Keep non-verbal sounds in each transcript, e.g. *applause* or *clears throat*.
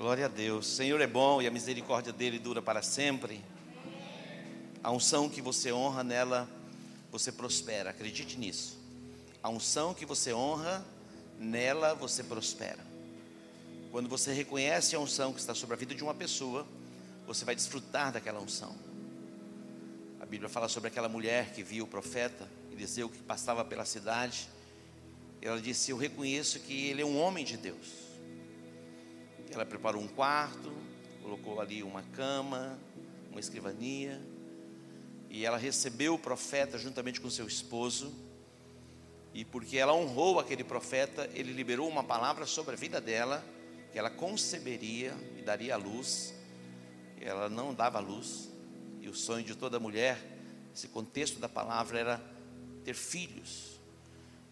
Glória a Deus. O Senhor é bom e a misericórdia dele dura para sempre. A unção que você honra nela, você prospera. Acredite nisso. A unção que você honra, nela você prospera. Quando você reconhece a unção que está sobre a vida de uma pessoa, você vai desfrutar daquela unção. A Bíblia fala sobre aquela mulher que viu o profeta Eliseu que passava pela cidade. Ela disse: Eu reconheço que ele é um homem de Deus. Ela preparou um quarto, colocou ali uma cama, uma escrivania, e ela recebeu o profeta juntamente com seu esposo. E porque ela honrou aquele profeta, ele liberou uma palavra sobre a vida dela, que ela conceberia e daria a luz. Ela não dava luz, e o sonho de toda mulher, esse contexto da palavra era ter filhos.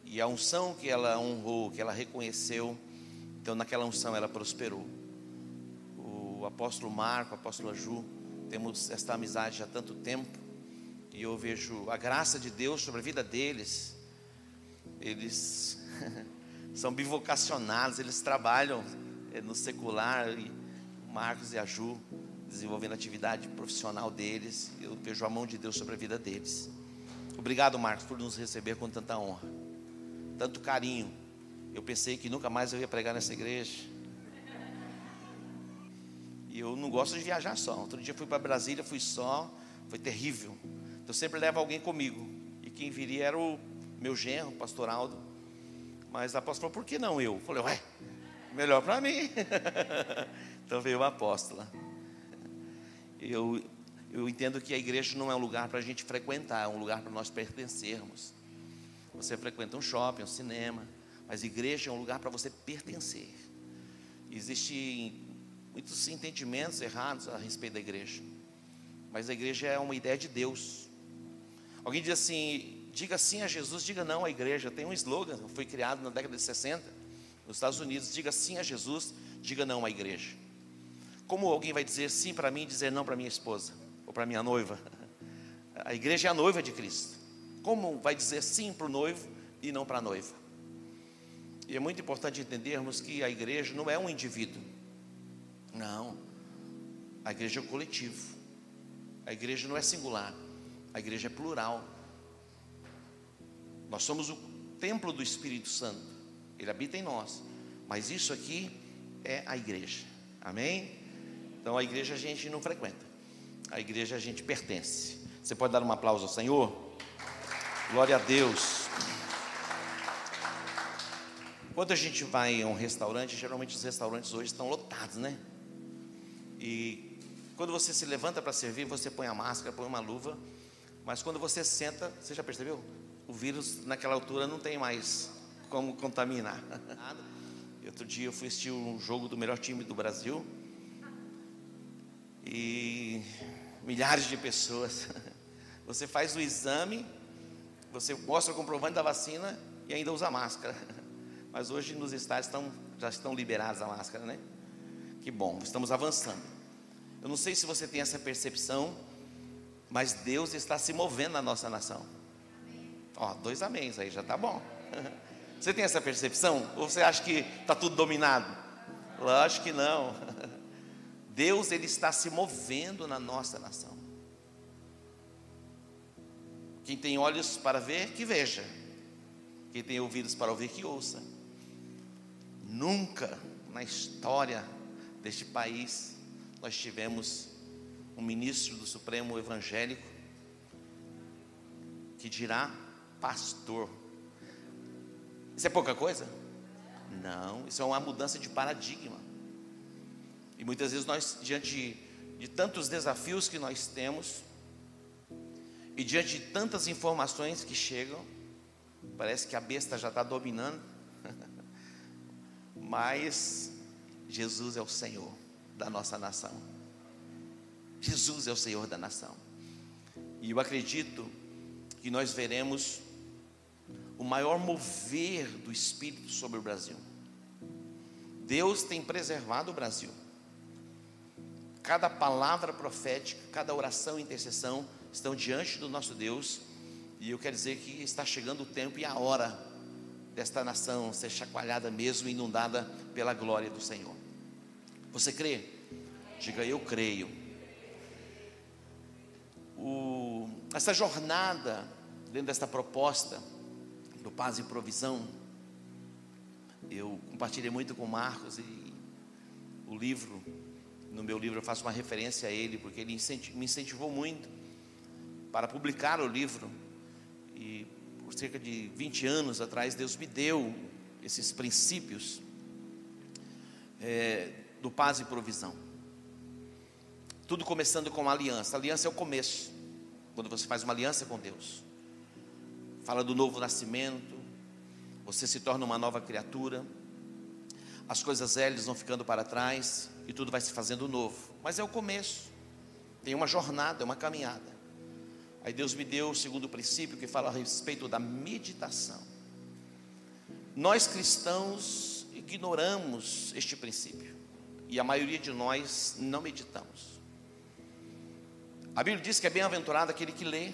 E a unção que ela honrou, que ela reconheceu, então, naquela unção, ela prosperou. O apóstolo Marco, o apóstolo Ju, temos esta amizade há tanto tempo. E eu vejo a graça de Deus sobre a vida deles. Eles *laughs* são bivocacionados, eles trabalham eh, no secular. E Marcos e a Ju desenvolvendo a atividade profissional deles. Eu vejo a mão de Deus sobre a vida deles. Obrigado, Marcos, por nos receber com tanta honra, tanto carinho. Eu pensei que nunca mais eu ia pregar nessa igreja. E eu não gosto de viajar só. Outro dia fui para Brasília, fui só, foi terrível. Então sempre levo alguém comigo. E quem viria era o meu genro, o pastor Aldo. Mas a apóstola falou, por que não eu? eu falei, ué, melhor para mim. *laughs* então veio a apóstola. Eu, eu entendo que a igreja não é um lugar para a gente frequentar, é um lugar para nós pertencermos. Você frequenta um shopping, um cinema, mas igreja é um lugar para você pertencer. Existem muitos entendimentos errados a respeito da igreja. Mas a igreja é uma ideia de Deus. Alguém diz assim: diga sim a Jesus, diga não à igreja. Tem um slogan, foi criado na década de 60, nos Estados Unidos: diga sim a Jesus, diga não à igreja. Como alguém vai dizer sim para mim e dizer não para minha esposa ou para minha noiva? *laughs* A igreja é a noiva de Cristo. Como vai dizer sim para o noivo e não para a noiva? E é muito importante entendermos que a igreja não é um indivíduo. Não. A igreja é um coletivo. A igreja não é singular. A igreja é plural. Nós somos o templo do Espírito Santo. Ele habita em nós. Mas isso aqui é a igreja. Amém? Então a igreja a gente não frequenta. A igreja a gente pertence. Você pode dar um aplauso ao Senhor? Glória a Deus. Quando a gente vai a um restaurante, geralmente os restaurantes hoje estão lotados, né? E quando você se levanta para servir, você põe a máscara, põe uma luva, mas quando você senta, você já percebeu? O vírus naquela altura não tem mais como contaminar. *laughs* Outro dia eu fui assistir um jogo do melhor time do Brasil e milhares de pessoas. *laughs* Você faz o exame, você mostra o comprovante da vacina e ainda usa máscara. *laughs* Mas hoje nos estádios estão, já estão liberadas a máscara, né? Que bom, estamos avançando. Eu não sei se você tem essa percepção, mas Deus está se movendo na nossa nação. Ó, dois améns aí, já está bom. *laughs* Você tem essa percepção? Ou você acha que está tudo dominado? Lógico que não. *laughs* Deus ele está se movendo na nossa nação. Quem tem olhos para ver, que veja. Quem tem ouvidos para ouvir, que ouça. Nunca na história deste país nós tivemos um ministro do Supremo evangélico que dirá pastor. Isso é pouca coisa? Não, isso é uma mudança de paradigma. E muitas vezes nós, diante de, tantos desafios que nós temos, e diante de tantas informações que chegam, parece que a besta já está dominando mas Jesus é o Senhor da nossa nação. Jesus é o Senhor da nação. E eu acredito que nós veremos o maior mover do Espírito sobre o Brasil. Deus tem preservado o Brasil. Cada palavra profética, cada oração e intercessão estão diante do nosso Deus. E eu quero dizer que está chegando o tempo e a hora desta nação ser chacoalhada mesmo, inundada pela glória do Senhor. Você crê? Diga, eu creio. O, essa jornada, dentro desta proposta do Paz e Provisão, eu compartilhei muito com o Marcos e o livro, no meu livro eu faço uma referência a ele, porque ele me incentivou muito para publicar o livro. E por cerca de 20 anos atrás, Deus me deu esses princípios é, do paz e provisão. Tudo começando com uma aliança. A aliança é o começo, quando você faz uma aliança com Deus. Fala do novo nascimento, você se torna uma nova criatura, as coisas velhas vão ficando para trás e tudo vai se fazendo novo. Mas é o começo, tem uma jornada, é uma caminhada. Aí Deus me deu o segundo princípio que fala a respeito da meditação. Nós cristãos ignoramos este princípio e a maioria de nós não meditamos. A Bíblia diz que é bem-aventurado aquele que lê,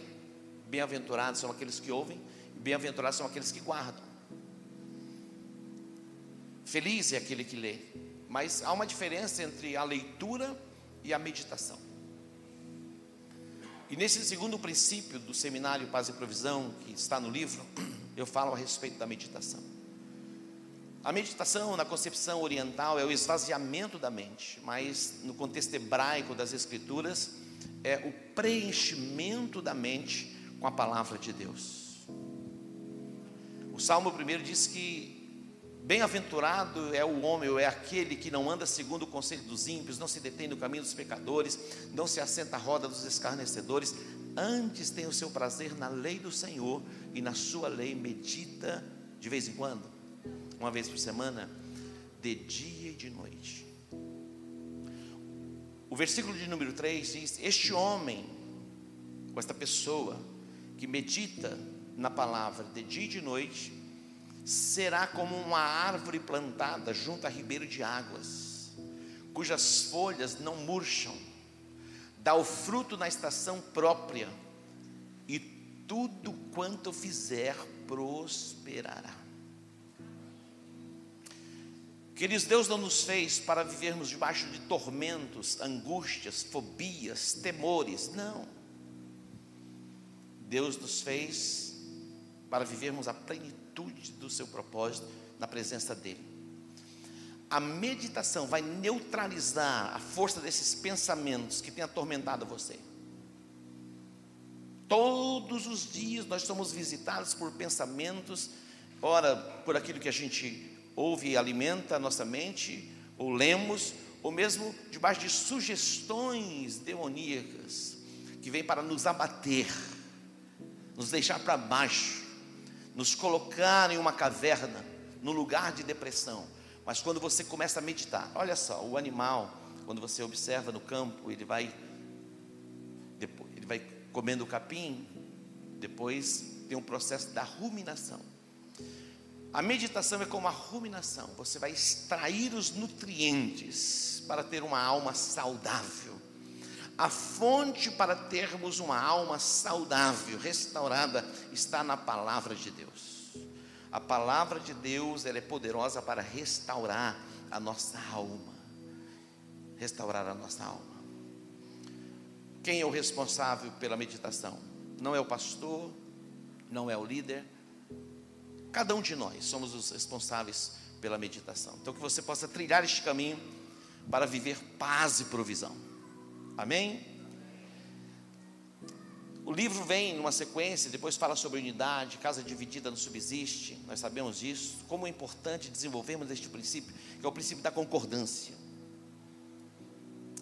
bem-aventurados são aqueles que ouvem, bem-aventurados são aqueles que guardam. Feliz é aquele que lê, mas há uma diferença entre a leitura e a meditação. E nesse segundo princípio do seminário Paz e Provisão, que está no livro, *clears throat* eu falo a respeito da meditação. A meditação, na concepção oriental, é o esvaziamento da mente, mas no contexto hebraico das Escrituras, é o preenchimento da mente com a palavra de Deus. O Salmo 1 diz que Bem-aventurado é o homem, ou é aquele que não anda segundo o conselho dos ímpios, não se detém no caminho dos pecadores, não se assenta à roda dos escarnecedores, antes tem o seu prazer na lei do Senhor e na sua lei medita de vez em quando, uma vez por semana, de dia e de noite. O versículo de número 3 diz: Este homem, com esta pessoa que medita na palavra de dia e de noite, será como uma árvore plantada junto a ribeiro de águas, cujas folhas não murcham, dá o fruto na estação própria, e tudo quanto fizer prosperará. Queridos, Deus não nos fez para vivermos debaixo de tormentos, angústias, fobias, temores, não. Deus nos fez para vivermos a plenitude do seu propósito na presença dEle. A meditação vai neutralizar a força desses pensamentos que têm atormentado você. Todos os dias nós somos visitados por pensamentos, ora por aquilo que a gente ouve e alimenta a nossa mente, ou lemos, ou mesmo debaixo de sugestões demoníacas que vêm para nos abater, nos deixar para baixo, nos colocar em uma caverna, no lugar de depressão. Mas quando você começa a meditar, olha só, o animal, quando você observa no campo, ele vai, depois, ele vai comendo o capim, depois tem um processo da ruminação. A meditação é como a ruminação, você vai extrair os nutrientes para ter uma alma saudável. A fonte para termos uma alma saudável, restaurada, está na palavra de Deus. A palavra de Deus ela é poderosa para restaurar a nossa alma. Restaurar a nossa alma. Quem é o responsável pela meditação? Não é o pastor, não é o líder. Cada um de nós somos os responsáveis pela meditação. Então que você possa trilhar este caminho para viver paz e provisão. Amém? O livro vem numa sequência, depois fala sobre unidade, casa dividida não subsiste, nós sabemos disso. Como é importante desenvolvermos este princípio, que é o princípio da concordância.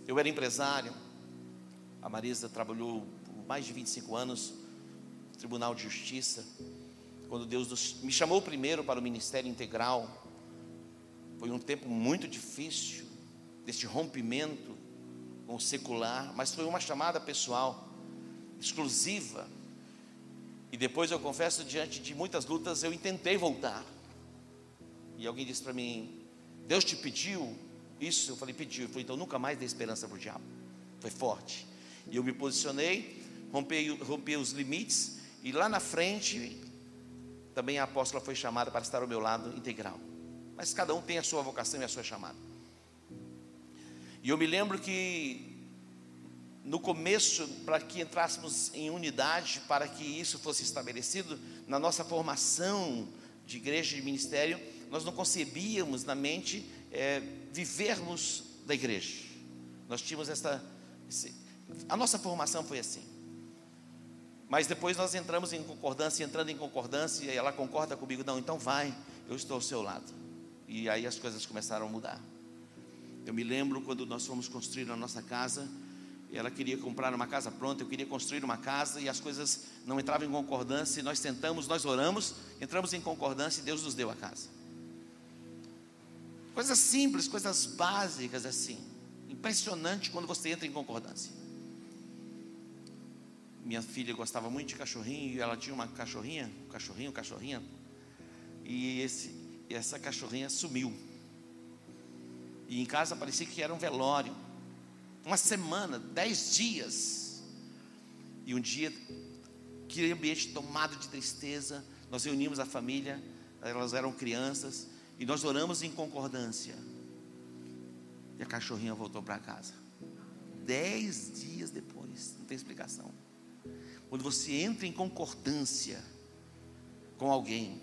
Eu era empresário, a Marisa trabalhou por mais de 25 anos no Tribunal de Justiça. Quando Deus nos, me chamou primeiro para o ministério integral, foi um tempo muito difícil, deste rompimento com o secular, mas foi uma chamada pessoal, exclusiva. E depois eu confesso, diante de muitas lutas, eu intentei voltar. E alguém disse para mim: Deus te pediu isso? Eu falei: pediu. Eu falei: então nunca mais dei esperança para o diabo. Foi forte. E eu me posicionei, rompi, rompi os limites, e lá na frente, também a apóstola foi chamada para estar ao meu lado integral. Mas cada um tem a sua vocação e a sua chamada. E eu me lembro que no começo, para que entrássemos em unidade, para que isso fosse estabelecido, na nossa formação de igreja de ministério, nós não concebíamos na mente é, vivermos da igreja. Nós tínhamos essa. A nossa formação foi assim. Mas depois nós entramos em concordância, entrando em concordância, e ela concorda comigo, não, então vai, eu estou ao seu lado. E aí as coisas começaram a mudar. Eu me lembro quando nós fomos construir a nossa casa, ela queria comprar uma casa pronta, eu queria construir uma casa e as coisas não entravam em concordância. E nós tentamos, nós oramos, entramos em concordância e Deus nos deu a casa. Coisas simples, coisas básicas assim. Impressionante quando você entra em concordância. Minha filha gostava muito de cachorrinho e ela tinha uma cachorrinha, um cachorrinho, cachorrinha. E esse, essa cachorrinha sumiu. E em casa parecia que era um velório. Uma semana, dez dias. E um dia, que ambiente tomado de tristeza, nós reunimos a família, elas eram crianças, e nós oramos em concordância. E a cachorrinha voltou para casa. Dez dias depois, não tem explicação. Quando você entra em concordância com alguém,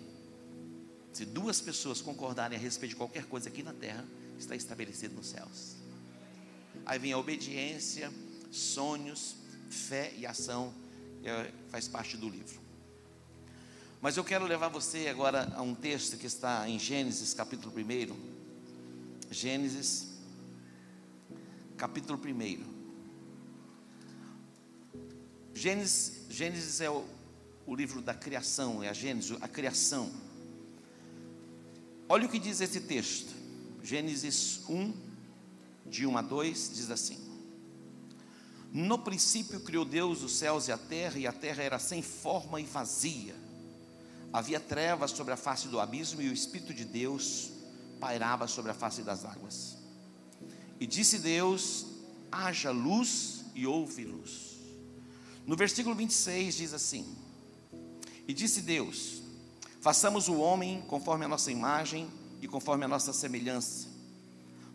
se duas pessoas concordarem a respeito de qualquer coisa aqui na terra, está estabelecido nos céus. Aí vem a obediência, sonhos, fé e ação, é, faz parte do livro. Mas eu quero levar você agora a um texto que está em Gênesis, capítulo 1. Gênesis, capítulo 1. Gênesis, Gênesis é o, o livro da criação, é a Gênesis, a criação. Olha o que diz esse texto. Gênesis 1, de 1 a 2, diz assim: No princípio criou Deus os céus e a terra, e a terra era sem forma e vazia. Havia trevas sobre a face do abismo, e o Espírito de Deus pairava sobre a face das águas. E disse Deus: haja luz, e houve luz. No versículo 26 diz assim: E disse Deus: Façamos o homem conforme a nossa imagem e conforme a nossa semelhança.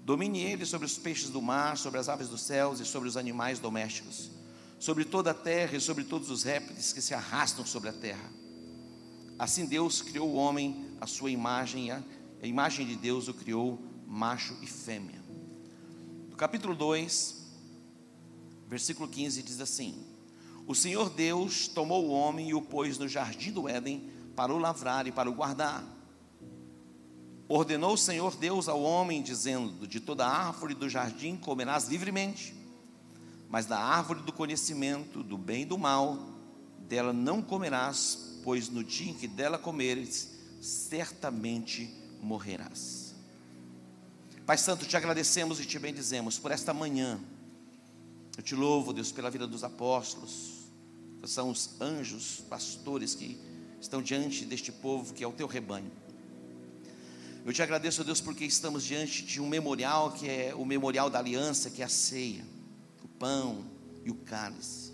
Domine ele sobre os peixes do mar, sobre as aves dos céus e sobre os animais domésticos, sobre toda a terra e sobre todos os répteis que se arrastam sobre a terra. Assim Deus criou o homem, a sua imagem, a, a imagem de Deus o criou, macho e fêmea. No capítulo 2, versículo 15 diz assim: O Senhor Deus tomou o homem e o pôs no jardim do Éden para o lavrar e para o guardar. Ordenou o Senhor Deus ao homem, dizendo: De toda árvore do jardim comerás livremente, mas da árvore do conhecimento do bem e do mal, dela não comerás, pois no dia em que dela comeres, certamente morrerás. Pai Santo, te agradecemos e te bendizemos por esta manhã. Eu te louvo, Deus, pela vida dos apóstolos, que são os anjos, pastores que estão diante deste povo que é o teu rebanho. Eu te agradeço, Deus, porque estamos diante de um memorial que é o memorial da aliança, que é a ceia, o pão e o cálice.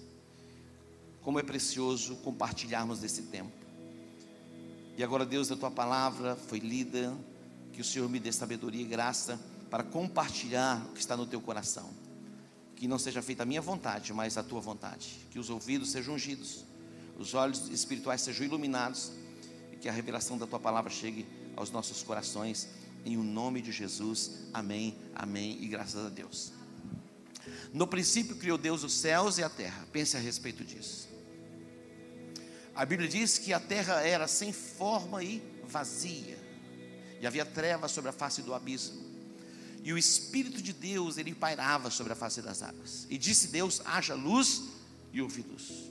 Como é precioso compartilharmos desse tempo. E agora, Deus, a tua palavra foi lida, que o Senhor me dê sabedoria e graça para compartilhar o que está no teu coração. Que não seja feita a minha vontade, mas a tua vontade. Que os ouvidos sejam ungidos, os olhos espirituais sejam iluminados e que a revelação da tua palavra chegue aos nossos corações, em o nome de Jesus. Amém, amém e graças a Deus. No princípio criou Deus os céus e a terra. Pense a respeito disso. A Bíblia diz que a terra era sem forma e vazia, e havia trevas sobre a face do abismo. E o Espírito de Deus, ele pairava sobre a face das águas. E disse Deus: haja luz, e houve luz.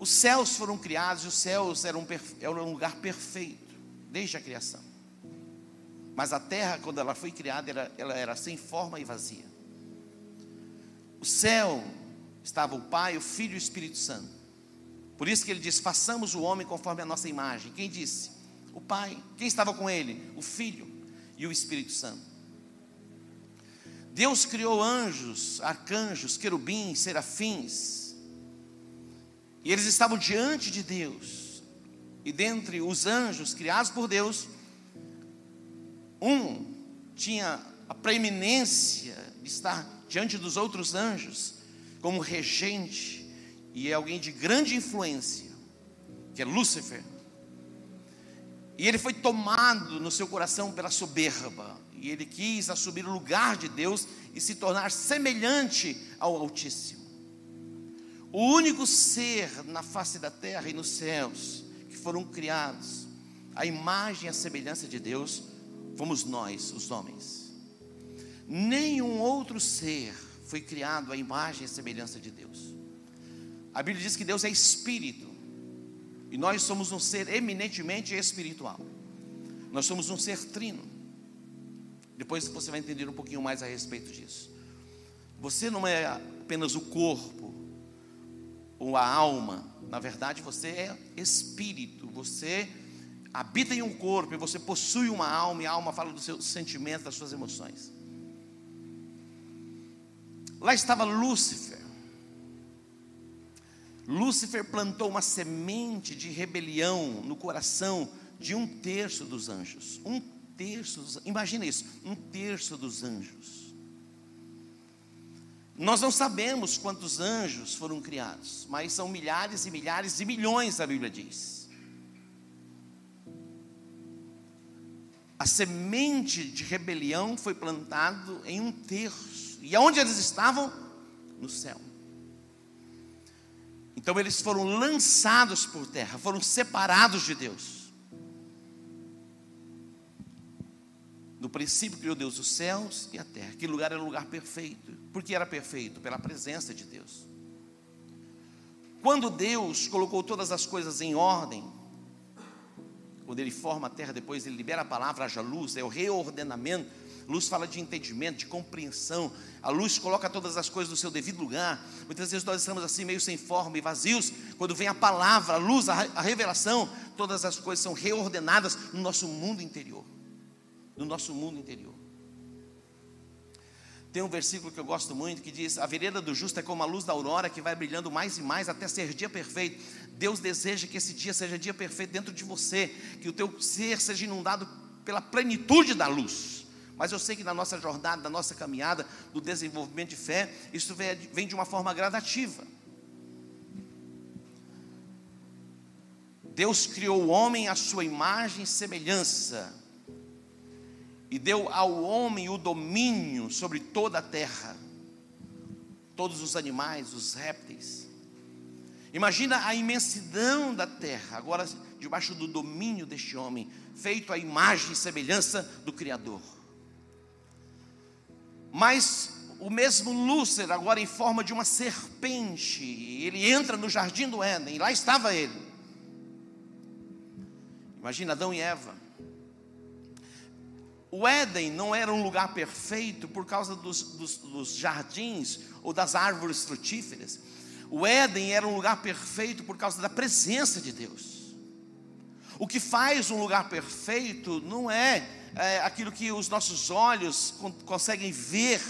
Os céus foram criados e os céus eram, eram um lugar perfeito, desde a criação. Mas a terra, quando ela foi criada, ela, ela era sem forma e vazia. O céu estava o Pai, o Filho e o Espírito Santo. Por isso que ele diz: façamos o homem conforme a nossa imagem. Quem disse? O Pai. Quem estava com ele? O Filho e o Espírito Santo. Deus criou anjos, arcanjos, querubins, serafins, e eles estavam diante de Deus. E dentre os anjos criados por Deus, um tinha a preeminência de estar diante dos outros anjos como regente e é alguém de grande influência, que é Lúcifer. E ele foi tomado no seu coração pela soberba, e ele quis assumir o lugar de Deus e se tornar semelhante ao Altíssimo. O único ser na face da terra e nos céus que foram criados, a imagem e a semelhança de Deus, fomos nós, os homens. Nenhum outro ser foi criado à imagem e semelhança de Deus. A Bíblia diz que Deus é espírito, e nós somos um ser eminentemente espiritual. Nós somos um ser trino. Depois você vai entender um pouquinho mais a respeito disso. Você não é apenas o corpo, ou a alma, na verdade você é espírito, você habita em um corpo e você possui uma alma, e a alma fala dos seus sentimentos, das suas emoções. Lá estava Lúcifer. Lúcifer plantou uma semente de rebelião no coração de um terço dos anjos. Um terço, imagina isso, um terço dos anjos. Nós não sabemos quantos anjos foram criados, mas são milhares e milhares e milhões, a Bíblia diz. A semente de rebelião foi plantado em um terço. E aonde eles estavam? No céu. Então eles foram lançados por terra, foram separados de Deus. No princípio criou Deus os céus e a terra. Que lugar era o lugar perfeito. Por que era perfeito? Pela presença de Deus. Quando Deus colocou todas as coisas em ordem, quando Ele forma a terra, depois Ele libera a palavra, haja luz, é o reordenamento. Luz fala de entendimento, de compreensão. A luz coloca todas as coisas no seu devido lugar. Muitas vezes nós estamos assim, meio sem forma e vazios. Quando vem a palavra, a luz, a revelação, todas as coisas são reordenadas no nosso mundo interior no nosso mundo interior. Tem um versículo que eu gosto muito que diz: A vereda do justo é como a luz da aurora que vai brilhando mais e mais até ser dia perfeito. Deus deseja que esse dia seja dia perfeito dentro de você, que o teu ser seja inundado pela plenitude da luz. Mas eu sei que na nossa jornada, na nossa caminhada, do desenvolvimento de fé, isso vem de uma forma gradativa. Deus criou o homem à sua imagem e semelhança e deu ao homem o domínio sobre toda a terra, todos os animais, os répteis. Imagina a imensidão da terra, agora debaixo do domínio deste homem, feito à imagem e semelhança do Criador. Mas o mesmo Lúcifer, agora em forma de uma serpente, ele entra no jardim do Éden, e lá estava ele. Imagina Adão e Eva o Éden não era um lugar perfeito por causa dos, dos, dos, jardins ou das árvores frutíferas. O Éden era um lugar perfeito por causa da presença de Deus. O que faz um lugar perfeito não é, é aquilo que os nossos olhos conseguem ver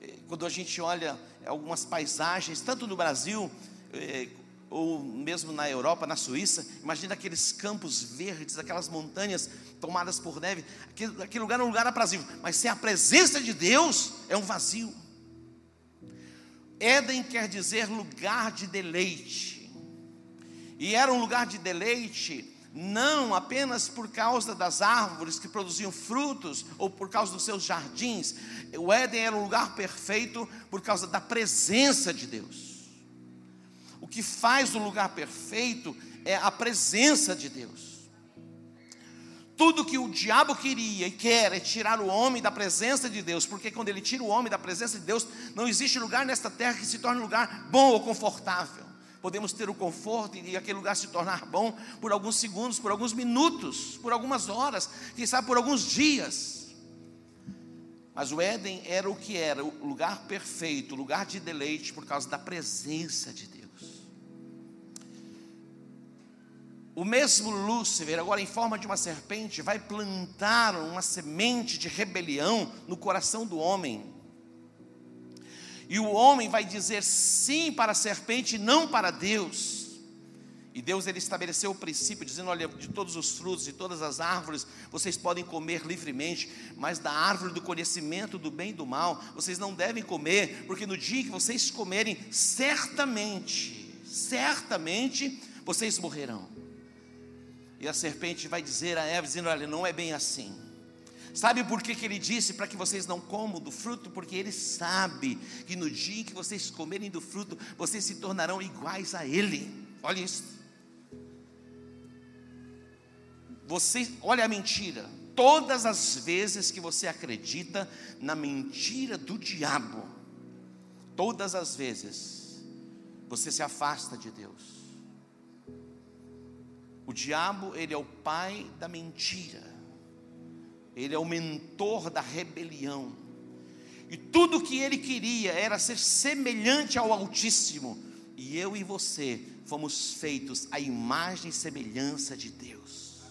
é, quando a gente olha algumas paisagens, tanto no Brasil é, ou mesmo na Europa, na Suíça, imagina aqueles campos verdes, aquelas montanhas tomadas por neve, aquele, aquele lugar é um lugar aprazível, mas sem a presença de Deus é um vazio. Éden quer dizer lugar de deleite, e era um lugar de deleite não apenas por causa das árvores que produziam frutos ou por causa dos seus jardins, o Éden era um lugar perfeito por causa da presença de Deus. Que faz o lugar perfeito é a presença de Deus. Tudo que o diabo queria e quer é tirar o homem da presença de Deus, porque quando ele tira o homem da presença de Deus, não existe lugar nesta terra que se torne lugar bom ou confortável. Podemos ter o conforto e aquele lugar se tornar bom por alguns segundos, por alguns minutos, por algumas horas, quem sabe por alguns dias. Mas o Éden era o que era, o lugar perfeito, o lugar de deleite por causa da presença de Deus. O mesmo Lúcifer, agora em forma de uma serpente, vai plantar uma semente de rebelião no coração do homem. E o homem vai dizer sim para a serpente não para Deus. E Deus ele estabeleceu o princípio, dizendo: olha, de todos os frutos, de todas as árvores, vocês podem comer livremente, mas da árvore do conhecimento do bem e do mal, vocês não devem comer, porque no dia que vocês comerem, certamente, certamente, vocês morrerão. E a serpente vai dizer a Eva, dizendo: olha, não é bem assim. Sabe por que, que ele disse para que vocês não comam do fruto? Porque ele sabe que no dia em que vocês comerem do fruto, vocês se tornarão iguais a ele. Olha isso. Você, olha a mentira. Todas as vezes que você acredita na mentira do diabo, todas as vezes você se afasta de Deus. O diabo, ele é o pai da mentira. Ele é o mentor da rebelião. E tudo que ele queria era ser semelhante ao Altíssimo. E eu e você fomos feitos à imagem e semelhança de Deus.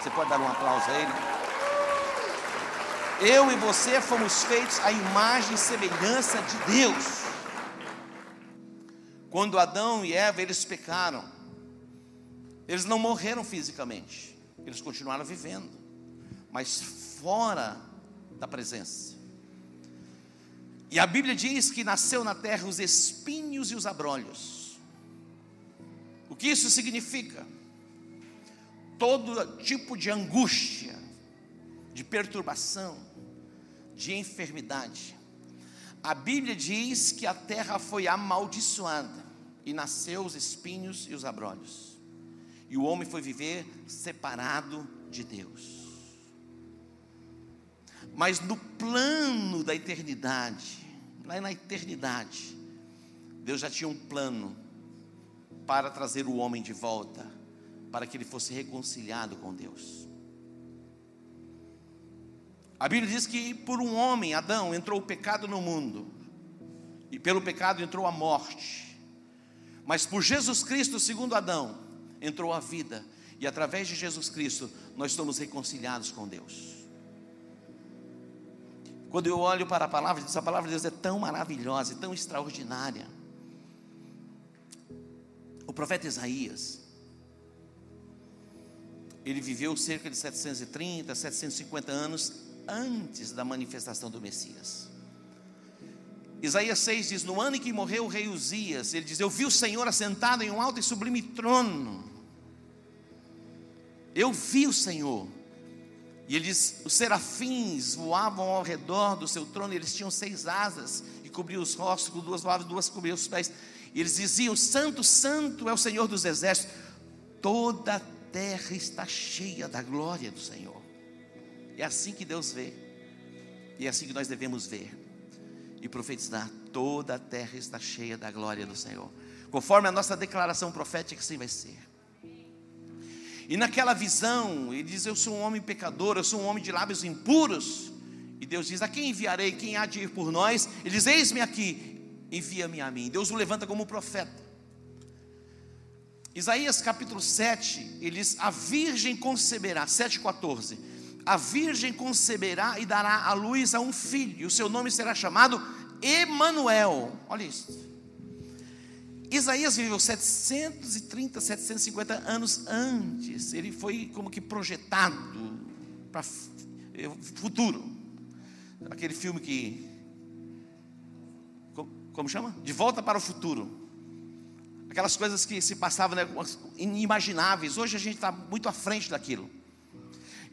Você pode dar um aplauso a ele? Eu e você fomos feitos à imagem e semelhança de Deus. Quando Adão e Eva eles pecaram, eles não morreram fisicamente, eles continuaram vivendo, mas fora da presença. E a Bíblia diz que nasceu na terra os espinhos e os abrolhos. O que isso significa? Todo tipo de angústia, de perturbação, de enfermidade. A Bíblia diz que a terra foi amaldiçoada e nasceu os espinhos e os abrolhos. E o homem foi viver separado de Deus. Mas no plano da eternidade, lá na eternidade, Deus já tinha um plano para trazer o homem de volta, para que ele fosse reconciliado com Deus. A Bíblia diz que por um homem, Adão, entrou o pecado no mundo, e pelo pecado entrou a morte, mas por Jesus Cristo, segundo Adão, entrou a vida, e através de Jesus Cristo nós somos reconciliados com Deus. Quando eu olho para a palavra de Deus, a palavra de Deus é tão maravilhosa e tão extraordinária. O profeta Isaías, ele viveu cerca de 730, 750 anos antes da manifestação do Messias. Isaías 6 diz: No ano em que morreu o rei Uzias, ele diz: Eu vi o Senhor assentado em um alto e sublime trono. Eu vi o Senhor. E ele diz: os serafins voavam ao redor do seu trono, eles tinham seis asas, e cobriam os rostos com duas voavam, duas cobriam os pés. E eles diziam: Santo, Santo é o Senhor dos exércitos, toda a terra está cheia da glória do Senhor. É assim que Deus vê, e é assim que nós devemos ver e profetizar: toda a terra está cheia da glória do Senhor, conforme a nossa declaração profética, assim vai ser. E naquela visão, ele diz: Eu sou um homem pecador, eu sou um homem de lábios impuros. E Deus diz: A quem enviarei? Quem há de ir por nós? Ele diz: Eis-me aqui, envia-me a mim. Deus o levanta como profeta. Isaías capítulo 7, ele diz: A virgem conceberá, 7,14. A virgem conceberá e dará à luz a um filho, e o seu nome será chamado Emanuel. Olha isso. Isaías viveu 730, 750 anos antes. Ele foi como que projetado para futuro. Aquele filme que. Como chama? De volta para o futuro. Aquelas coisas que se passavam né, inimagináveis. Hoje a gente está muito à frente daquilo.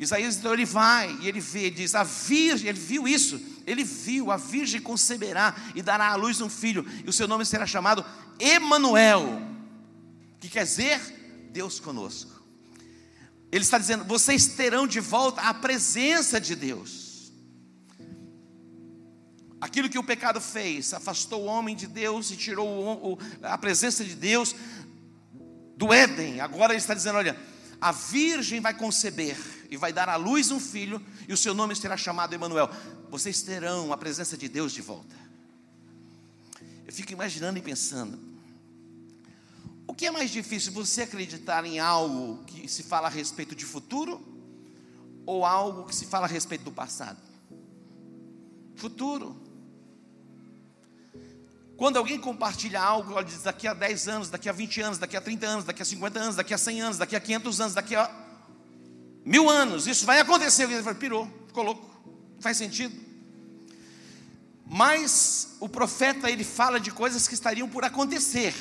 Isaías então ele vai e ele vê, ele diz: a virgem, ele viu isso, ele viu, a virgem conceberá e dará à luz um filho, e o seu nome será chamado Emanuel, que quer dizer Deus conosco. Ele está dizendo: vocês terão de volta a presença de Deus. Aquilo que o pecado fez, afastou o homem de Deus e tirou a presença de Deus do Éden. Agora ele está dizendo: olha, a virgem vai conceber e vai dar à luz um filho, e o seu nome será chamado Emanuel. Vocês terão a presença de Deus de volta. Eu fico imaginando e pensando, o que é mais difícil, você acreditar em algo que se fala a respeito de futuro ou algo que se fala a respeito do passado? Futuro. Quando alguém compartilha algo, ela diz daqui a 10 anos, daqui a 20 anos, daqui a 30 anos, daqui a 50 anos, daqui a 100 anos, daqui a 500 anos, daqui a mil anos, isso vai acontecer. Alguém fala, pirou, ficou louco, faz sentido. Mas o profeta ele fala de coisas que estariam por acontecer.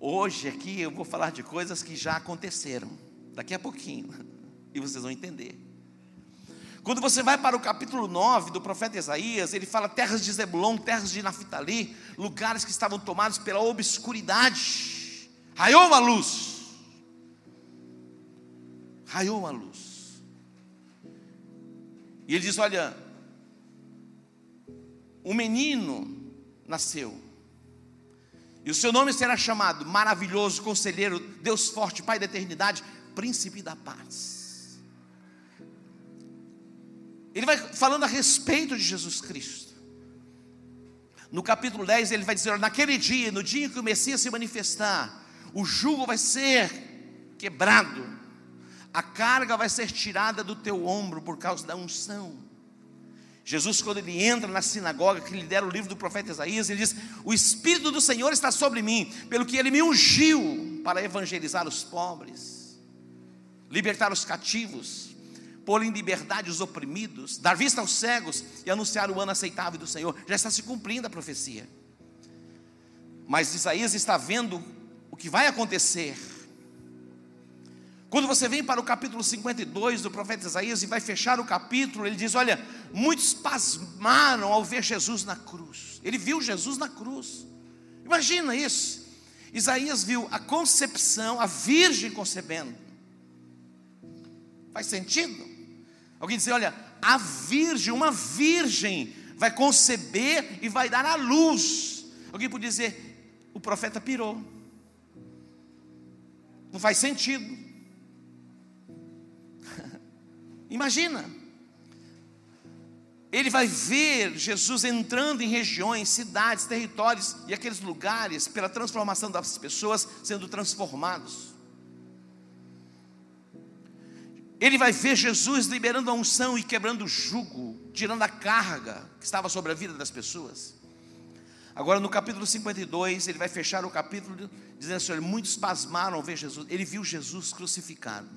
Hoje aqui eu vou falar de coisas que já aconteceram, daqui a pouquinho, *laughs* e vocês vão entender. Quando você vai para o capítulo 9 do profeta Isaías, ele fala terras de Zebulon, terras de Naphtali, lugares que estavam tomados pela obscuridade. Raiou uma luz. Raiou uma luz. E ele diz: Olha, um menino nasceu, e o seu nome será chamado Maravilhoso, Conselheiro, Deus Forte, Pai da Eternidade, Príncipe da Paz. Ele vai falando a respeito de Jesus Cristo. No capítulo 10, ele vai dizer: naquele dia, no dia em que o Messias se manifestar, o jugo vai ser quebrado, a carga vai ser tirada do teu ombro por causa da unção. Jesus, quando ele entra na sinagoga, que lhe deram o livro do profeta Isaías, ele diz: O Espírito do Senhor está sobre mim, pelo que ele me ungiu para evangelizar os pobres, libertar os cativos, pôr em liberdade os oprimidos, dar vista aos cegos e anunciar o ano aceitável do Senhor. Já está se cumprindo a profecia. Mas Isaías está vendo o que vai acontecer. Quando você vem para o capítulo 52 do profeta Isaías e vai fechar o capítulo, ele diz: Olha, muitos pasmaram ao ver Jesus na cruz. Ele viu Jesus na cruz. Imagina isso. Isaías viu a concepção, a virgem concebendo. Faz sentido? Alguém dizer, olha, a virgem, uma virgem, vai conceber e vai dar à luz. Alguém pode dizer, o profeta pirou. Não faz sentido. Imagina. Ele vai ver Jesus entrando em regiões, cidades, territórios e aqueles lugares pela transformação das pessoas sendo transformados. Ele vai ver Jesus liberando a unção e quebrando o jugo, tirando a carga que estava sobre a vida das pessoas. Agora no capítulo 52, ele vai fechar o capítulo dizendo assim: muitos pasmaram ao ver Jesus. Ele viu Jesus crucificado.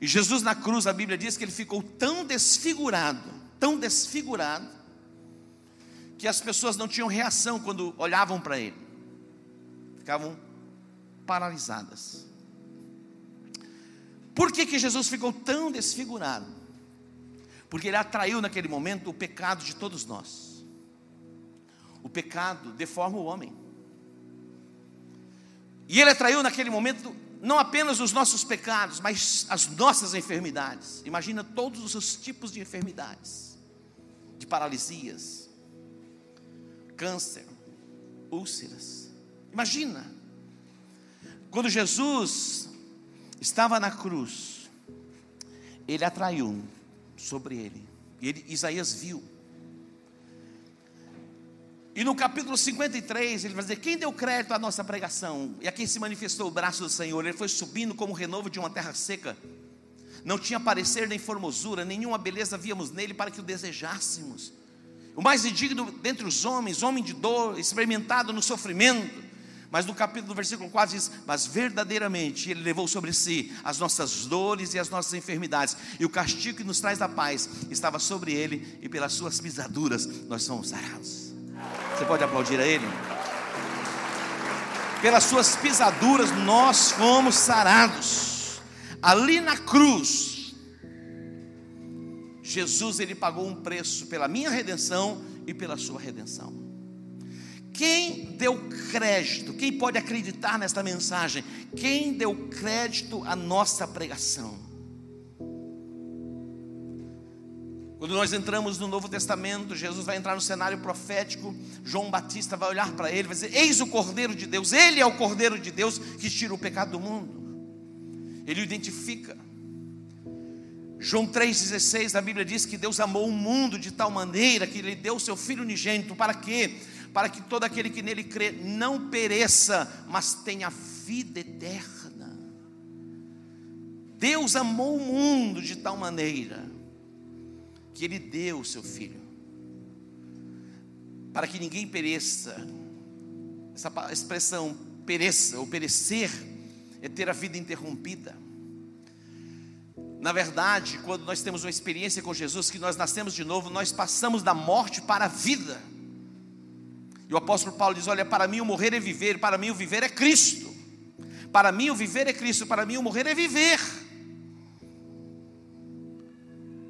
E Jesus na cruz, a Bíblia diz que ele ficou tão desfigurado, tão desfigurado, que as pessoas não tinham reação quando olhavam para ele, ficavam paralisadas. Por que, que Jesus ficou tão desfigurado? Porque ele atraiu naquele momento o pecado de todos nós. O pecado deforma o homem. E ele atraiu naquele momento não apenas os nossos pecados, mas as nossas enfermidades. Imagina todos os tipos de enfermidades, de paralisias, câncer, úlceras. Imagina. Quando Jesus estava na cruz, ele atraiu sobre ele. E ele, Isaías viu. E no capítulo 53, ele vai dizer: Quem deu crédito à nossa pregação? E a quem se manifestou o braço do Senhor? Ele foi subindo como o renovo de uma terra seca. Não tinha parecer nem formosura, nenhuma beleza víamos nele para que o desejássemos. O mais indigno dentre os homens, homem de dor, experimentado no sofrimento mas no capítulo, no versículo 4 diz: Mas verdadeiramente Ele levou sobre si as nossas dores e as nossas enfermidades, e o castigo que nos traz a paz estava sobre Ele, e pelas Suas pisaduras nós somos sarados. Você pode aplaudir a Ele? Pelas Suas pisaduras nós fomos sarados. Ali na cruz, Jesus ele pagou um preço pela minha redenção e pela sua redenção. Quem deu crédito? Quem pode acreditar nesta mensagem? Quem deu crédito à nossa pregação? Quando nós entramos no Novo Testamento, Jesus vai entrar no cenário profético, João Batista vai olhar para ele vai dizer: Eis o Cordeiro de Deus, ele é o Cordeiro de Deus que tira o pecado do mundo. Ele o identifica. João 3,16, a Bíblia diz que Deus amou o mundo de tal maneira que Ele deu o seu Filho unigênito, para quê? para que todo aquele que nele crê não pereça, mas tenha vida eterna. Deus amou o mundo de tal maneira que ele deu o seu filho. para que ninguém pereça. Essa expressão pereça ou perecer é ter a vida interrompida. Na verdade, quando nós temos uma experiência com Jesus, que nós nascemos de novo, nós passamos da morte para a vida. E o apóstolo Paulo diz: Olha, para mim o morrer é viver, para mim o viver é Cristo. Para mim o viver é Cristo, para mim o morrer é viver.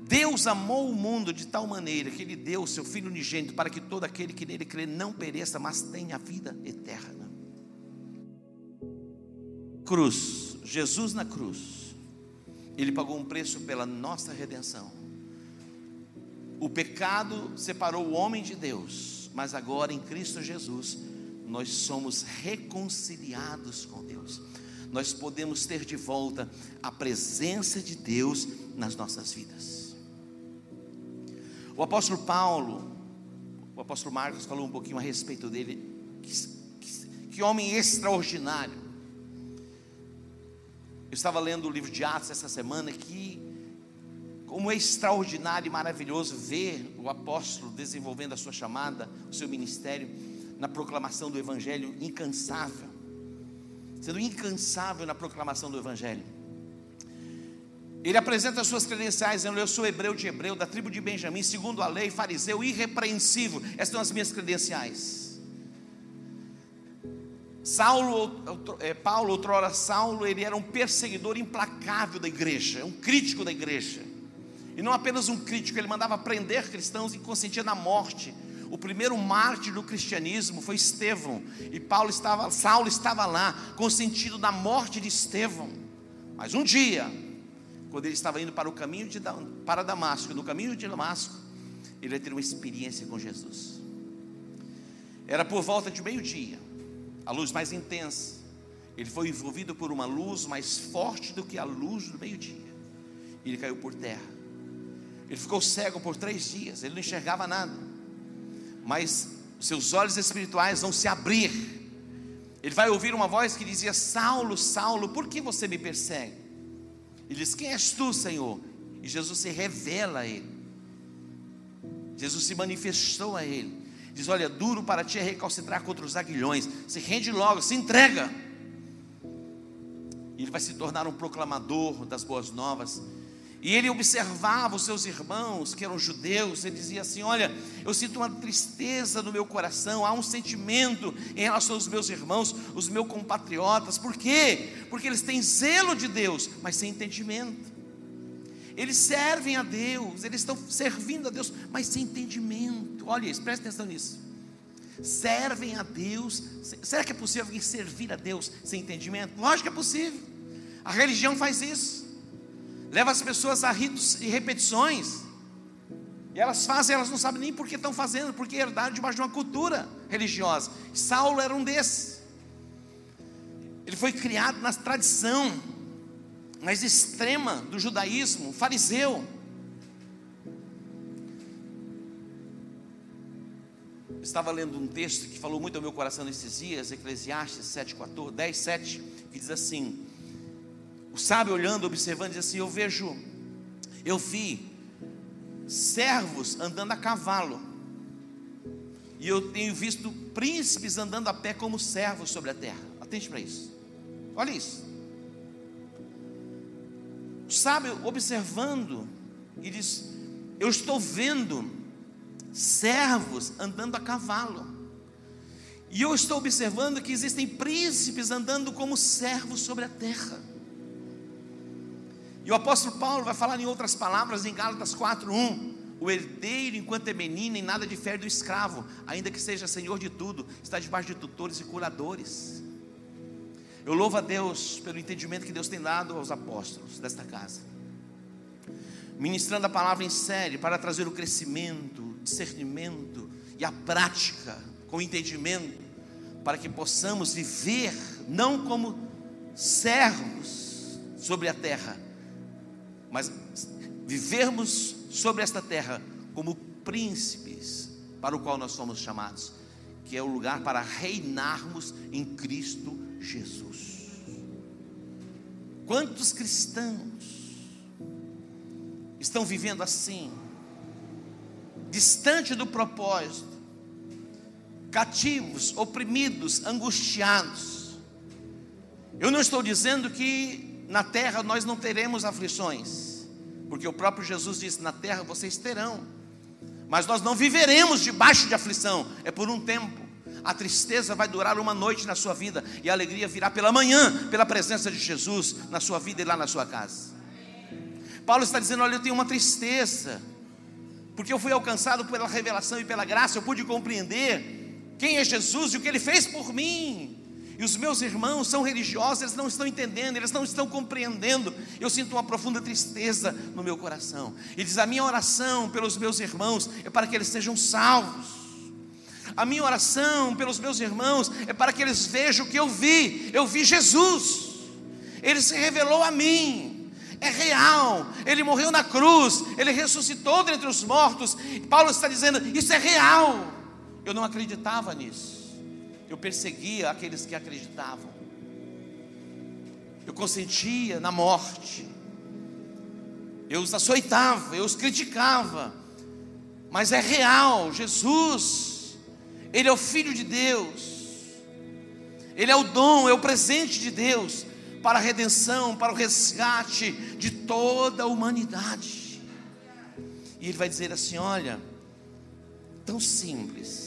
Deus amou o mundo de tal maneira que Ele deu o seu Filho unigênito para que todo aquele que nele crê não pereça, mas tenha vida eterna. Cruz, Jesus na cruz, Ele pagou um preço pela nossa redenção. O pecado separou o homem de Deus, mas agora em Cristo Jesus nós somos reconciliados com Deus. Nós podemos ter de volta a presença de Deus nas nossas vidas. O apóstolo Paulo, o apóstolo Marcos falou um pouquinho a respeito dele. Que, que, que homem extraordinário. Eu estava lendo o livro de Atos essa semana que como é extraordinário e maravilhoso ver o apóstolo desenvolvendo a sua chamada, o seu ministério na proclamação do evangelho incansável. Sendo incansável na proclamação do evangelho. Ele apresenta as suas credenciais, dizendo: Eu sou hebreu de hebreu, da tribo de Benjamim, segundo a lei, fariseu, irrepreensível. Essas são as minhas credenciais. Saulo, é, Paulo, outrora Saulo, ele era um perseguidor implacável da igreja, um crítico da igreja. E não apenas um crítico, ele mandava prender cristãos e consentia na morte. O primeiro mártir do cristianismo foi Estevão, e Paulo estava, Saulo estava lá, consentindo na morte de Estevão. Mas um dia, quando ele estava indo para o caminho de para Damasco, no caminho de Damasco, ele vai ter uma experiência com Jesus. Era por volta de meio-dia, a luz mais intensa. Ele foi envolvido por uma luz mais forte do que a luz do meio-dia. Ele caiu por terra. Ele ficou cego por três dias, ele não enxergava nada. Mas seus olhos espirituais vão se abrir. Ele vai ouvir uma voz que dizia: Saulo, Saulo, por que você me persegue? Ele diz: Quem és tu, Senhor? E Jesus se revela a ele. Jesus se manifestou a ele. Diz: Olha, duro para ti é recalcitrar contra os aguilhões. Se rende logo, se entrega. E ele vai se tornar um proclamador das boas novas. E ele observava os seus irmãos, que eram judeus, ele dizia assim: Olha, eu sinto uma tristeza no meu coração, há um sentimento em relação aos meus irmãos, os meus compatriotas, por quê? Porque eles têm zelo de Deus, mas sem entendimento. Eles servem a Deus, eles estão servindo a Deus, mas sem entendimento. Olha isso, presta atenção nisso. Servem a Deus. Será que é possível alguém servir a Deus sem entendimento? Lógico que é possível. A religião faz isso leva as pessoas a ritos e repetições. E elas fazem, elas não sabem nem por que estão fazendo, porque herdaram debaixo de uma cultura religiosa. Saulo era um desses. Ele foi criado na tradição mais extrema do judaísmo, fariseu. estava lendo um texto que falou muito ao meu coração nesses dias, Eclesiastes 7, 14, 10, 7, que diz assim: o sábio olhando, observando, diz assim: Eu vejo, eu vi servos andando a cavalo, e eu tenho visto príncipes andando a pé como servos sobre a terra. Atente para isso, olha isso. O sábio observando, e diz: Eu estou vendo servos andando a cavalo. E eu estou observando que existem príncipes andando como servos sobre a terra. E o apóstolo Paulo vai falar em outras palavras em Gálatas 4:1. O herdeiro, enquanto é menino, em nada difere do escravo, ainda que seja senhor de tudo, está debaixo de tutores e curadores. Eu louvo a Deus pelo entendimento que Deus tem dado aos apóstolos desta casa, ministrando a palavra em série para trazer o crescimento, discernimento e a prática com entendimento, para que possamos viver não como servos sobre a terra, mas vivermos sobre esta terra como príncipes para o qual nós somos chamados, que é o lugar para reinarmos em Cristo Jesus. Quantos cristãos estão vivendo assim, distante do propósito, cativos, oprimidos, angustiados. Eu não estou dizendo que na terra nós não teremos aflições, porque o próprio Jesus disse: na terra vocês terão, mas nós não viveremos debaixo de aflição, é por um tempo. A tristeza vai durar uma noite na sua vida e a alegria virá pela manhã, pela presença de Jesus na sua vida e lá na sua casa. Paulo está dizendo: Olha, eu tenho uma tristeza, porque eu fui alcançado pela revelação e pela graça, eu pude compreender quem é Jesus e o que ele fez por mim. E os meus irmãos são religiosos, eles não estão entendendo, eles não estão compreendendo. Eu sinto uma profunda tristeza no meu coração. E diz: A minha oração pelos meus irmãos é para que eles sejam salvos. A minha oração pelos meus irmãos é para que eles vejam o que eu vi. Eu vi Jesus. Ele se revelou a mim. É real. Ele morreu na cruz. Ele ressuscitou dentre os mortos. Paulo está dizendo: Isso é real. Eu não acreditava nisso. Eu perseguia aqueles que acreditavam. Eu consentia na morte. Eu os açoitava, eu os criticava. Mas é real. Jesus ele é o Filho de Deus, Ele é o dom, é o presente de Deus para a redenção, para o resgate de toda a humanidade. E Ele vai dizer assim: olha, tão simples,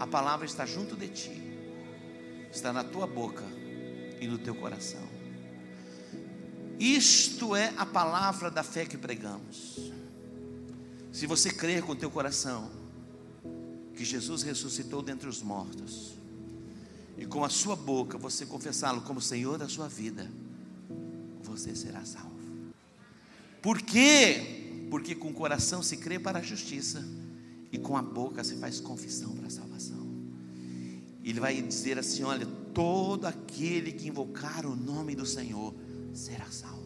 a palavra está junto de ti, está na tua boca e no teu coração. Isto é a palavra da fé que pregamos. Se você crer com o teu coração, que Jesus ressuscitou dentre os mortos, e com a sua boca você confessá-lo como Senhor da sua vida, você será salvo. Por quê? Porque com o coração se crê para a justiça, e com a boca se faz confissão para a salvação. Ele vai dizer assim: olha, todo aquele que invocar o nome do Senhor será salvo.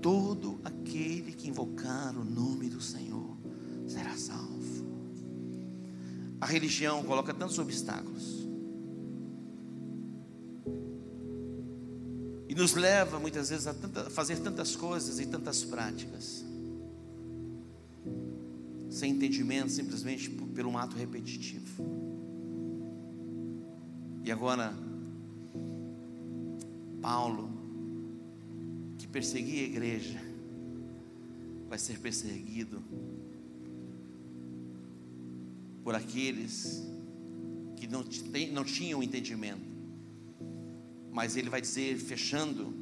Todo aquele que invocar o nome do Senhor será salvo. A religião coloca tantos obstáculos. E nos leva muitas vezes a tanta, fazer tantas coisas e tantas práticas. Sem entendimento, simplesmente um ato repetitivo. E agora, Paulo, que perseguia a igreja, vai ser perseguido por aqueles que não, não tinham entendimento. Mas ele vai dizer, fechando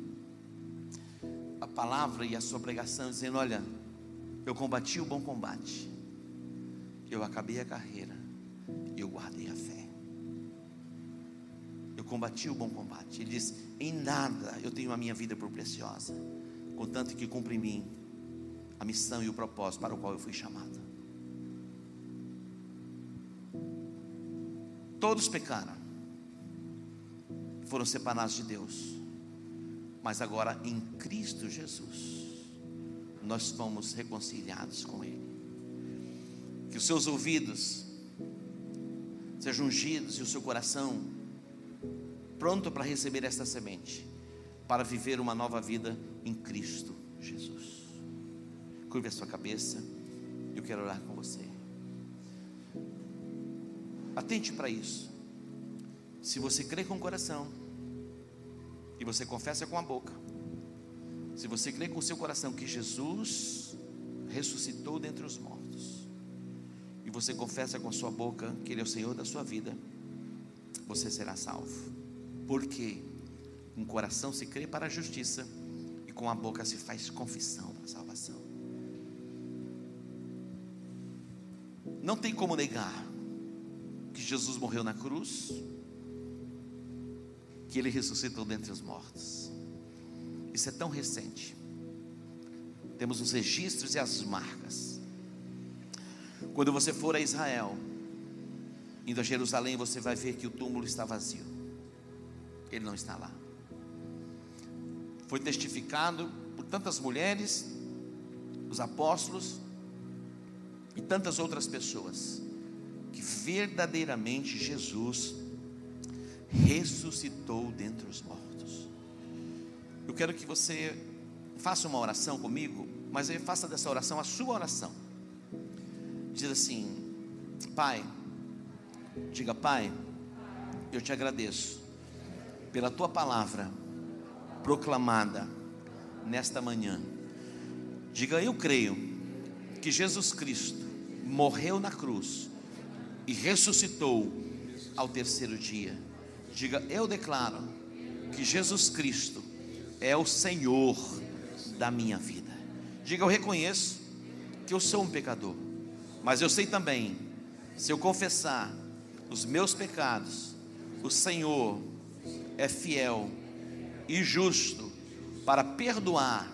a palavra e a sua pregação, dizendo: Olha, eu combati o bom combate, eu acabei a carreira, e eu guardei a fé. Eu combati o bom combate. Ele diz: Em nada eu tenho a minha vida por preciosa, contanto que cumpre em mim a missão e o propósito para o qual eu fui chamado. Todos pecaram, foram separados de Deus, mas agora em Cristo Jesus, nós fomos reconciliados com Ele. Que os seus ouvidos sejam ungidos e o seu coração pronto para receber esta semente, para viver uma nova vida em Cristo Jesus. Curve a sua cabeça, eu quero orar com você. Atente para isso. Se você crê com o coração e você confessa com a boca, se você crê com o seu coração que Jesus ressuscitou dentre os mortos, e você confessa com a sua boca que Ele é o Senhor da sua vida, você será salvo. Porque com o coração se crê para a justiça e com a boca se faz confissão para a salvação. Não tem como negar que Jesus morreu na cruz, que ele ressuscitou dentre os mortos. Isso é tão recente. Temos os registros e as marcas. Quando você for a Israel, indo a Jerusalém, você vai ver que o túmulo está vazio. Ele não está lá. Foi testificado por tantas mulheres, os apóstolos e tantas outras pessoas que verdadeiramente Jesus ressuscitou dentre os mortos. Eu quero que você faça uma oração comigo, mas faça dessa oração a sua oração. Diz assim: Pai, Diga, Pai, eu te agradeço pela tua palavra proclamada nesta manhã. Diga, eu creio que Jesus Cristo morreu na cruz e ressuscitou ao terceiro dia. Diga, eu declaro que Jesus Cristo é o Senhor da minha vida. Diga, eu reconheço que eu sou um pecador, mas eu sei também, se eu confessar os meus pecados, o Senhor é fiel e justo para perdoar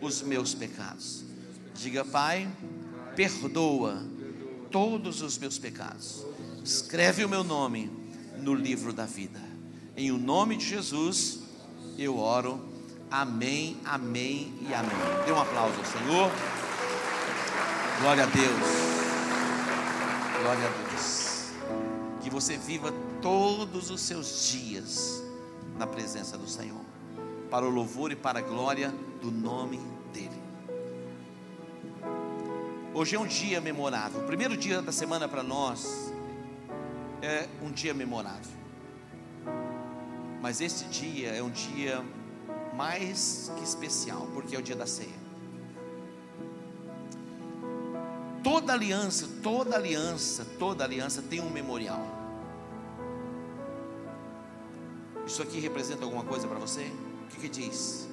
os meus pecados. Diga, Pai, perdoa todos os meus pecados. Escreve o meu nome no livro da vida. Em o nome de Jesus, eu oro. Amém, amém e amém. Dê um aplauso ao Senhor. Glória a Deus. Glória a Deus. Que você viva todos os seus dias na presença do Senhor, para o louvor e para a glória do nome dEle. Hoje é um dia memorável. O primeiro dia da semana para nós é um dia memorável. Mas esse dia é um dia mais que especial, porque é o dia da ceia. Toda aliança, toda aliança, toda aliança tem um memorial. Isso aqui representa alguma coisa para você? O que, que diz?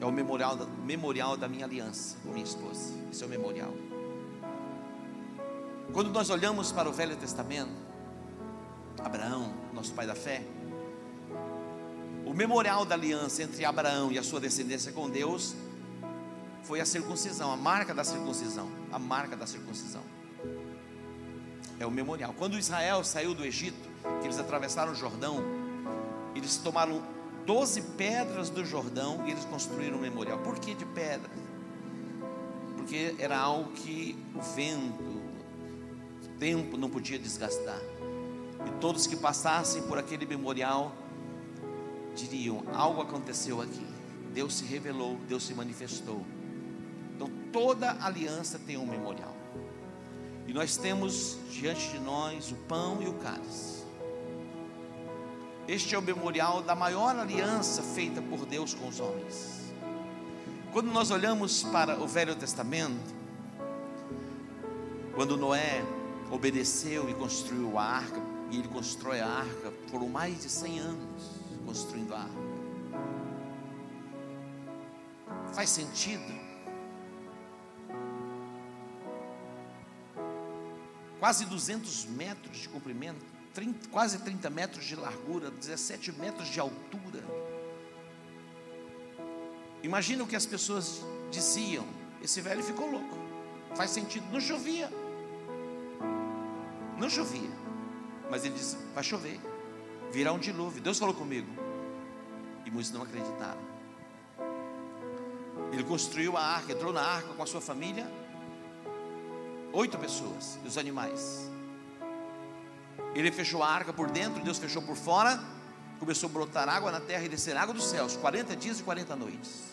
É o memorial memorial da minha aliança com minha esposa. Esse é o memorial. Quando nós olhamos para o Velho Testamento, Abraão, nosso pai da fé, o memorial da aliança entre Abraão e a sua descendência com Deus foi a circuncisão, a marca da circuncisão, a marca da circuncisão. É o memorial. Quando Israel saiu do Egito, que eles atravessaram o Jordão, eles tomaram 12 pedras do Jordão e eles construíram um memorial. Por que de pedras? Porque era algo que o vento, o tempo não podia desgastar. E todos que passassem por aquele memorial diriam: algo aconteceu aqui. Deus se revelou, Deus se manifestou. Então toda aliança tem um memorial. E nós temos diante de nós o pão e o cálice. Este é o memorial da maior aliança feita por Deus com os homens. Quando nós olhamos para o Velho Testamento, quando Noé obedeceu e construiu a arca, e ele constrói a arca por mais de 100 anos construindo a arca. Faz sentido? Quase 200 metros de comprimento, 30, quase 30 metros de largura, 17 metros de altura. Imagina o que as pessoas diziam: esse velho ficou louco. Faz sentido, não chovia. Não chovia. Mas ele disse: vai chover virá um dilúvio. Deus falou comigo. E muitos não acreditaram. Ele construiu a arca, entrou na arca com a sua família, oito pessoas e os animais. Ele fechou a arca por dentro, Deus fechou por fora. Começou a brotar água na terra e descer água dos céus, 40 dias e 40 noites.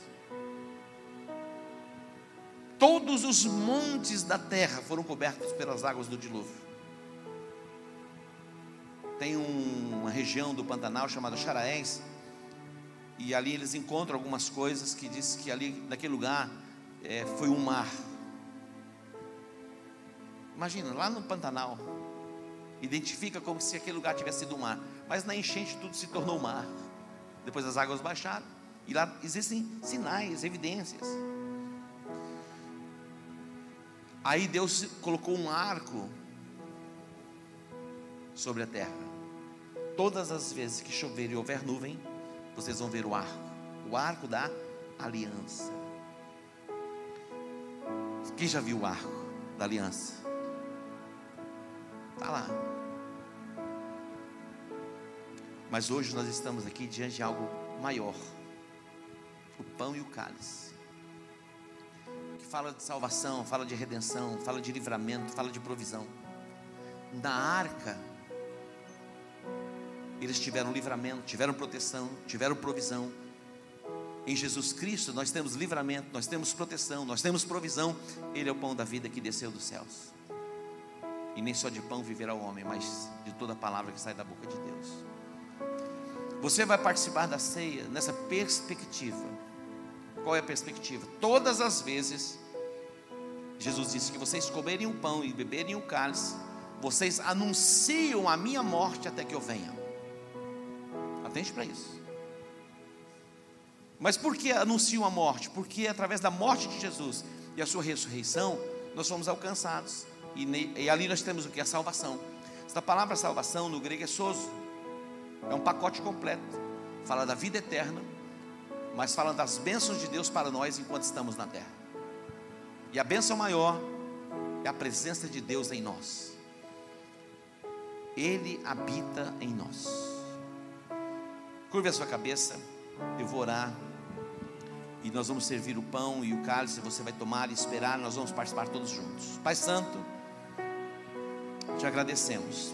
Todos os montes da terra foram cobertos pelas águas do dilúvio tem um, uma região do Pantanal chamada Charaés, e ali eles encontram algumas coisas que diz que ali, naquele lugar, é, foi um mar. Imagina, lá no Pantanal, identifica como se aquele lugar tivesse sido um mar, mas na enchente tudo se tornou mar. Depois as águas baixaram, e lá existem sinais, evidências. Aí Deus colocou um arco sobre a terra. Todas as vezes que chover e houver nuvem, vocês vão ver o arco, o arco da aliança. Quem já viu o arco da aliança? Está lá. Mas hoje nós estamos aqui diante de algo maior: o pão e o cálice. Que fala de salvação, fala de redenção, fala de livramento, fala de provisão. Na arca eles tiveram livramento, tiveram proteção, tiveram provisão. Em Jesus Cristo nós temos livramento, nós temos proteção, nós temos provisão. Ele é o pão da vida que desceu dos céus. E nem só de pão viverá o homem, mas de toda palavra que sai da boca de Deus. Você vai participar da ceia nessa perspectiva. Qual é a perspectiva? Todas as vezes, Jesus disse que vocês comerem o pão e beberem o cálice, vocês anunciam a minha morte até que eu venha. Atente para isso. Mas por que anunciam a morte? Porque através da morte de Jesus e a sua ressurreição, nós fomos alcançados. E, e ali nós temos o que? A salvação. Esta palavra salvação no grego é soso. É um pacote completo. Fala da vida eterna, mas fala das bênçãos de Deus para nós enquanto estamos na terra. E a bênção maior é a presença de Deus em nós. Ele habita em nós. Curve a sua cabeça, eu vou orar e nós vamos servir o pão e o cálice, você vai tomar e esperar, nós vamos participar todos juntos. Pai Santo, te agradecemos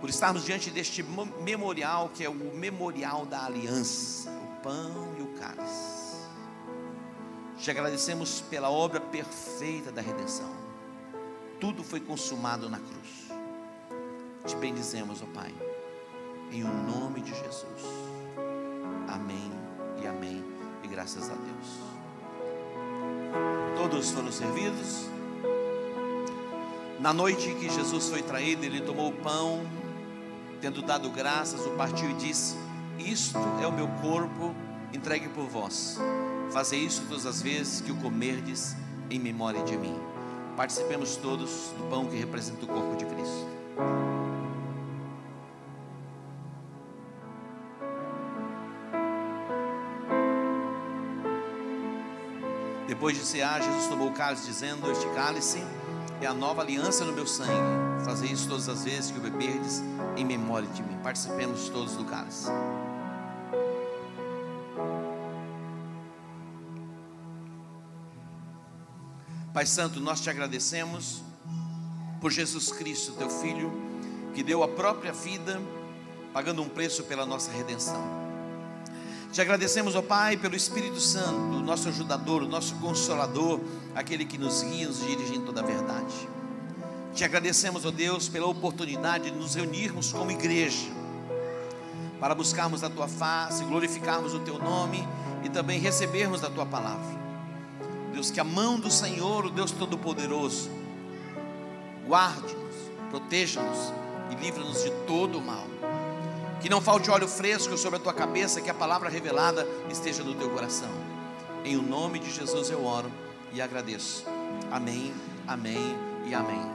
por estarmos diante deste memorial que é o memorial da aliança, o pão e o cálice. Te agradecemos pela obra perfeita da redenção. Tudo foi consumado na cruz. Te bendizemos, ó Pai, em o nome de Jesus. Amém e amém. E graças a Deus. Todos foram servidos. Na noite que Jesus foi traído, ele tomou o pão, tendo dado graças, o partiu e disse: Isto é o meu corpo entregue por vós. Fazei isso todas as vezes que o comerdes em memória de mim. Participemos todos do pão que representa o corpo de Cristo. Depois de cear, Jesus tomou o cálice, dizendo: Este cálice é a nova aliança no meu sangue. Fazei isso todas as vezes que o beberdes em memória de mim. Participemos todos do cálice. Pai Santo, nós te agradecemos por Jesus Cristo, teu Filho, que deu a própria vida, pagando um preço pela nossa redenção. Te agradecemos, ó Pai, pelo Espírito Santo, nosso ajudador, nosso consolador, aquele que nos guia, nos dirige em toda a verdade. Te agradecemos, ó Deus, pela oportunidade de nos reunirmos como igreja, para buscarmos a tua face, glorificarmos o teu nome e também recebermos da tua palavra. Deus, que a mão do Senhor, o Deus Todo-Poderoso, guarde-nos, proteja-nos e livra-nos de todo o mal. Que não falte óleo fresco sobre a tua cabeça, que a palavra revelada esteja no teu coração. Em o nome de Jesus eu oro e agradeço. Amém, amém e amém.